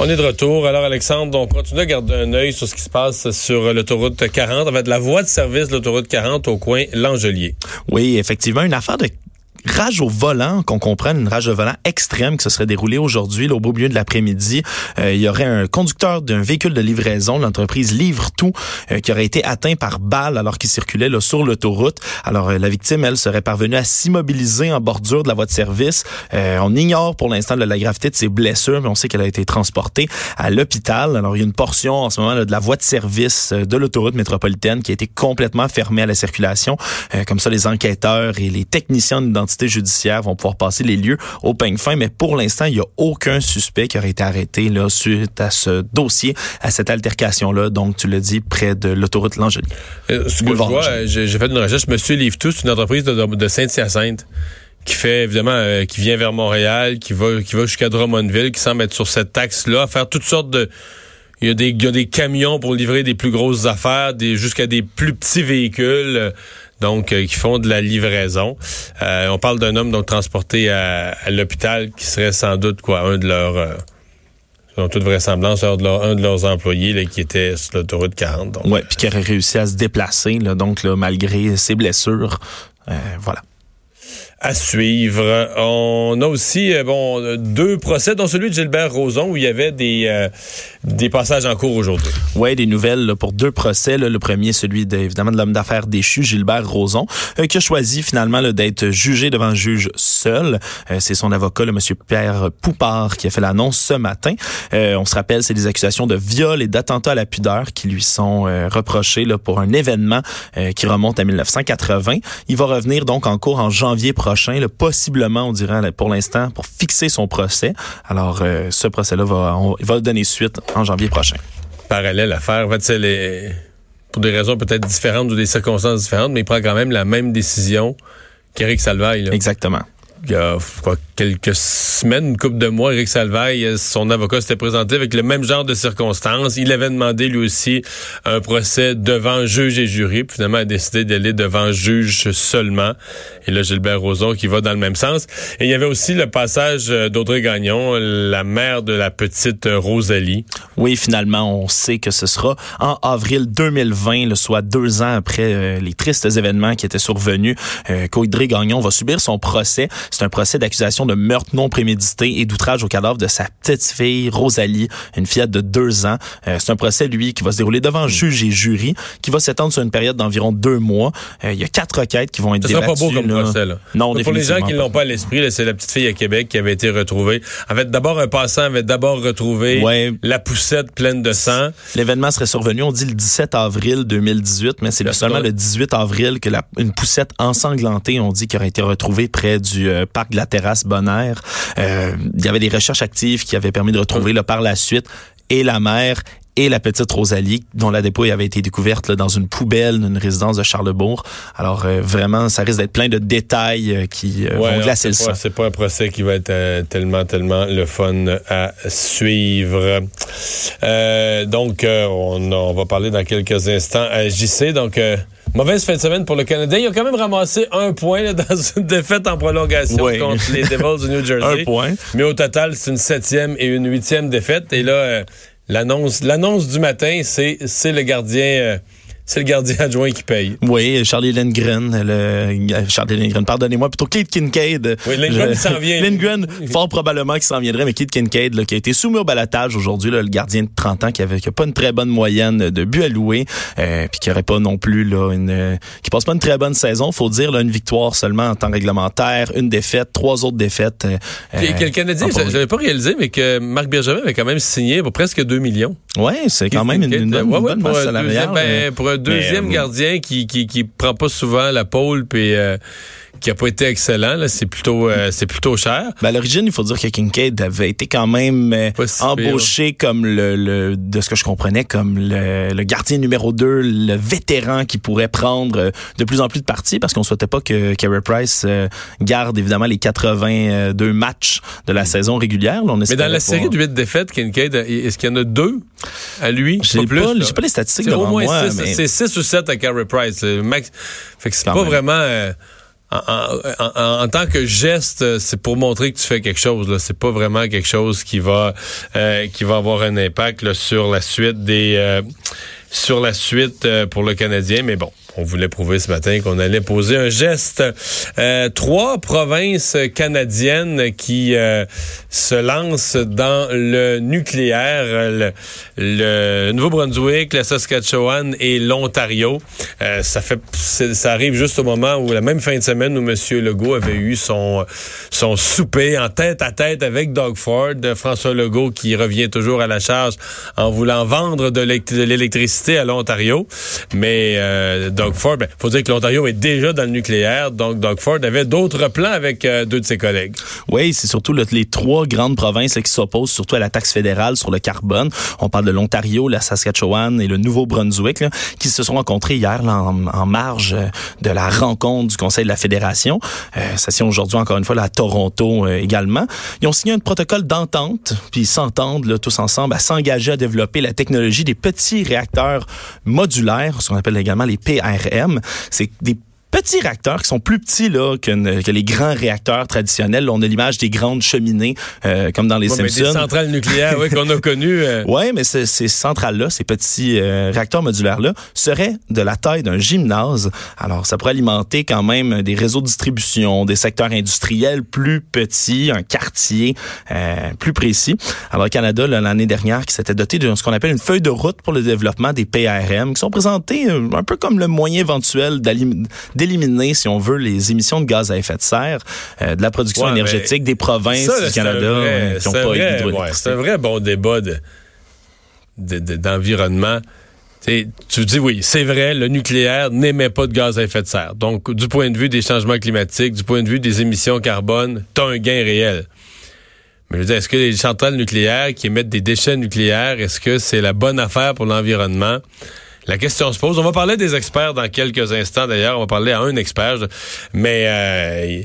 On est de retour. Alors, Alexandre, on continue à garder un œil sur ce qui se passe sur l'autoroute 40, en fait, la voie de service de l'autoroute 40 au coin L'Angelier. Oui, effectivement, une affaire de rage au volant, qu'on comprenne une rage au volant extrême qui se serait déroulée aujourd'hui, au beau milieu de l'après-midi. Euh, il y aurait un conducteur d'un véhicule de livraison, l'entreprise Livre Tout, euh, qui aurait été atteint par balle alors qu'il circulait là, sur l'autoroute. Alors euh, la victime, elle, serait parvenue à s'immobiliser en bordure de la voie de service. on ignore pour l'instant la gravité de ses blessures, mais on sait qu'elle a été transportée à l'hôpital. Alors il y a une portion en ce moment là, de la voie de service de l'autoroute métropolitaine qui a été complètement fermée à la circulation. comme ça, les enquêteurs et les techniciens d'identité judiciaire vont pouvoir passer les lieux au peigne fin, mais pour l'instant, il n'y a aucun suspect qui aurait été arrêté là, suite à ce dossier, à cette altercation-là. Donc, tu l'as dit, près de l'autoroute L'Angelier. Euh, ce que je vois, j'ai fait une recherche. Monsieur Livre c'est une entreprise de, de Saint-Hyacinthe qui fait évidemment euh, qui vient vers Montréal, qui va qui va jusqu'à Drummondville, qui semble être sur cette taxe-là, faire toutes sortes de il y, a des, il y a des camions pour livrer des plus grosses affaires, des jusqu'à des plus petits véhicules donc euh, qui font de la livraison. Euh, on parle d'un homme donc transporté à, l'hôpital qui serait sans doute quoi un de leurs euh, toute vraisemblance, un de, leurs employés là, qui était sur l'autoroute 40. Oui, puis qui aurait réussi à se déplacer, là, donc malgré ses blessures. voilà à suivre. On a aussi euh, bon deux procès, dont celui de Gilbert Rozon où il y avait des euh, des passages en cours aujourd'hui. Oui, des nouvelles pour deux procès. Le premier, celui de, évidemment de l'homme d'affaires déchu, Gilbert Rozon, euh, qui a choisi finalement d'être jugé devant un juge seul. c'est son avocat, le monsieur Pierre Poupard, qui a fait l'annonce ce matin. on se rappelle, c'est des accusations de viol et d'attentat à la pudeur qui lui sont reprochées là, pour un événement qui remonte à 1980. Il va revenir donc en cours en janvier prochain prochain, possiblement, on dirait pour l'instant, pour fixer son procès. Alors, euh, ce procès-là va, va donner suite en janvier prochain. Parallèle à faire, en fait, c'est les, pour des raisons peut-être différentes ou des circonstances différentes, mais il prend quand même la même décision qu'Éric Salvaille. Exactement il y a quoi, quelques semaines, une couple de mois, Eric Salvaille, euh, son avocat s'était présenté avec le même genre de circonstances. Il avait demandé lui aussi un procès devant juge et jury. Puis finalement, a décidé d'aller devant juge seulement. Et là, Gilbert Rozon qui va dans le même sens. Et il y avait aussi le passage euh, d'Audrey Gagnon, la mère de la petite euh, Rosalie. Oui, finalement, on sait que ce sera en avril 2020, soit deux ans après les tristes événements qui étaient survenus, qu'Audrey Gagnon va subir son procès. C'est un procès d'accusation de meurtre non prémédité et d'outrage au cadavre de sa petite fille, Rosalie, une fillette de deux ans. Euh, c'est un procès, lui, qui va se dérouler devant juge et jury, qui va s'étendre sur une période d'environ deux mois. Euh, il y a quatre requêtes qui vont être débattues. pas beau comme procès, là. Non, Pour les gens qui l'ont pas à l'esprit, c'est la petite fille à Québec qui avait été retrouvée. En fait, d'abord, un passant avait d'abord retrouvé la poussette pleine de sang. L'événement serait survenu, on dit le 17 avril 2018, mais c'est seulement le 18 avril que la, une poussette ensanglantée, on dit, qui aurait été retrouvée près du euh, parc de la terrasse Euh, il y avait des recherches actives qui avaient permis de retrouver là, par la suite et la mère et la petite Rosalie, dont la dépouille avait été découverte là, dans une poubelle d'une résidence de Charlebourg. Alors euh, vraiment, ça risque d'être plein de détails qui vont glacer le sang. C'est pas un procès qui va être tellement, tellement le fun à suivre. donc, on, on, va parler dans quelques instants à JC. Donc, Mauvaise fin de semaine pour le Canadien. Il a quand même ramassé un point dans une défaite en prolongation contre les Devils du New Jersey. un point. Mais au total, c'est une septième et une huitième défaite. Et là, euh, l'annonce, l'annonce du matin, c'est, c'est le gardien. Euh, c'est le gardien adjoint qui paye. Oui, Charlie Lindgren, le, Charlie Lindgren, pardonnez-moi, plutôt Keith Kincaid. Oui, Lindgren s'en vient. Lindgren, fort probablement qu'il s'en viendrait, mais Keith Kincaid, là, qui a été soumis au balatage aujourd'hui, le gardien de 30 ans qui avait qui a pas une très bonne moyenne de buts alloués, euh, puis qui aurait pas non plus là une, qui passe pas une très bonne saison, faut dire là, une victoire seulement en temps réglementaire, une défaite, trois autres défaites. Euh, que le Canadien, j'avais pas réalisé, mais que Marc Bergevin avait quand même signé pour presque 2 millions. Oui, c'est quand même une, bonne masse salariale. Ben, pour un deuxième euh, gardien qui, qui, qui prend pas souvent la pole puis euh, qui a pas été excellent. C'est plutôt euh, c'est plutôt cher. Ben, à l'origine, il faut dire que Kincaid avait été quand même embauché comme le, de ce que je comprenais comme le, gardien numéro 2, le vétéran qui pourrait prendre de plus en plus de parties parce qu'on souhaitait pas que Carey Price garde évidemment les 82 matchs de la saison régulière. Mais dans la série de 8 défaites, Kincaid, est-ce qu'il y en a deux à lui? J'ai pas, pas, les statistiques devant moi. C'est 6 ou 7 à Carey Price. Max... Fait que c'est pas vraiment... En, tant que geste, c'est pour montrer que tu fais quelque chose. Là, c'est pas vraiment quelque chose qui va euh, qui va avoir un impact sur la suite des euh, sur la suite euh, pour le Canadien. Mais bon, on voulait prouver ce matin qu'on allait poser un geste. Euh, trois provinces canadiennes qui euh, se lancent dans le nucléaire, le, Nouveau-Brunswick, la Saskatchewan et l'Ontario. Euh, ça arrive juste au moment où la même fin de semaine où M. Legault avait eu son souper en tête à tête avec Doug Ford, François Legault qui revient toujours à la charge en voulant vendre de l'électricité à l'Ontario, Ford, ben, faut dire que l'Ontario est déjà dans le nucléaire, donc Doug Ford avait d'autres plans avec euh, deux de ses collègues. Oui, c'est surtout les trois grandes provinces qui s'opposent surtout à la taxe fédérale sur le carbone. On parle de l'Ontario, la Saskatchewan et le Nouveau-Brunswick, qui se sont rencontrés hier en, marge euh, de la rencontre du Conseil de la Fédération. Euh, tient aujourd'hui encore une fois là, à Toronto euh, également. Ils ont signé un protocole d'entente, puis ils s'entendent tous ensemble à s'engager à développer la technologie des petits réacteurs modulaires, ce qu'on appelle également les C'est des petits réacteurs qui sont plus petits là que, que les grands réacteurs traditionnels. on a l'image des grandes cheminées euh, comme dans les Simpsons. Mais des centrales nucléaires, oui, qu'on a connues. Euh. Ouais, mais ces, ces centrales-là, ces petits euh, réacteurs modulaires-là, seraient de la taille d'un gymnase. Alors, ça pourrait alimenter quand même des réseaux de distribution, des secteurs industriels plus petits, un quartier plus précis. Alors, le Canada, l'année dernière, qui s'était doté de ce qu'on appelle une feuille de route pour le développement des PRM, qui sont présentés un peu comme le moyen éventuel d'alimenter d'éliminer, si on veut, les émissions de gaz à effet de serre euh, de la production énergétique des provinces du Canada euh, qui n'ont pas ouais, C'est un vrai bon débat d'environnement. De, tu dis oui, c'est vrai, le nucléaire n'émet pas de gaz à effet de serre. Donc, du point de vue des changements climatiques, du point de vue des émissions carbone, tu as un gain réel. Mais je veux dire, est-ce que les centrales nucléaires qui émettent des déchets nucléaires, est-ce que c'est la bonne affaire pour l'environnement? La question se pose. On va parler des experts dans quelques instants. D'ailleurs, on va parler à un expert. Mais euh,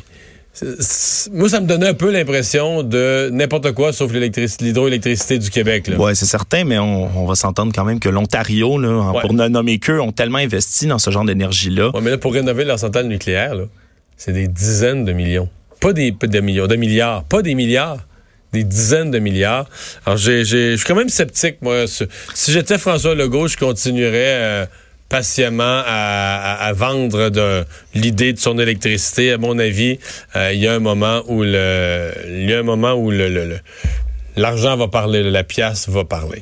moi, ça me donnait un peu l'impression de n'importe quoi sauf l'hydroélectricité du Québec. Oui, c'est certain, mais on, va s'entendre quand même que l'Ontario, pour ne nommer qu'eux, ont tellement investi dans ce genre d'énergie-là. Oui, mais là, pour rénover leur centrale nucléaire, c'est des dizaines de millions. Pas des, pas des millions, de milliards. Pas des milliards des dizaines de milliards. Alors, je suis quand même sceptique, moi. Si j'étais François Legault, je continuerais euh, patiemment à, vendre l'idée de son électricité. À mon avis, euh, il y a un moment où le, il y a un moment où le, l'argent va parler, la pièce va parler.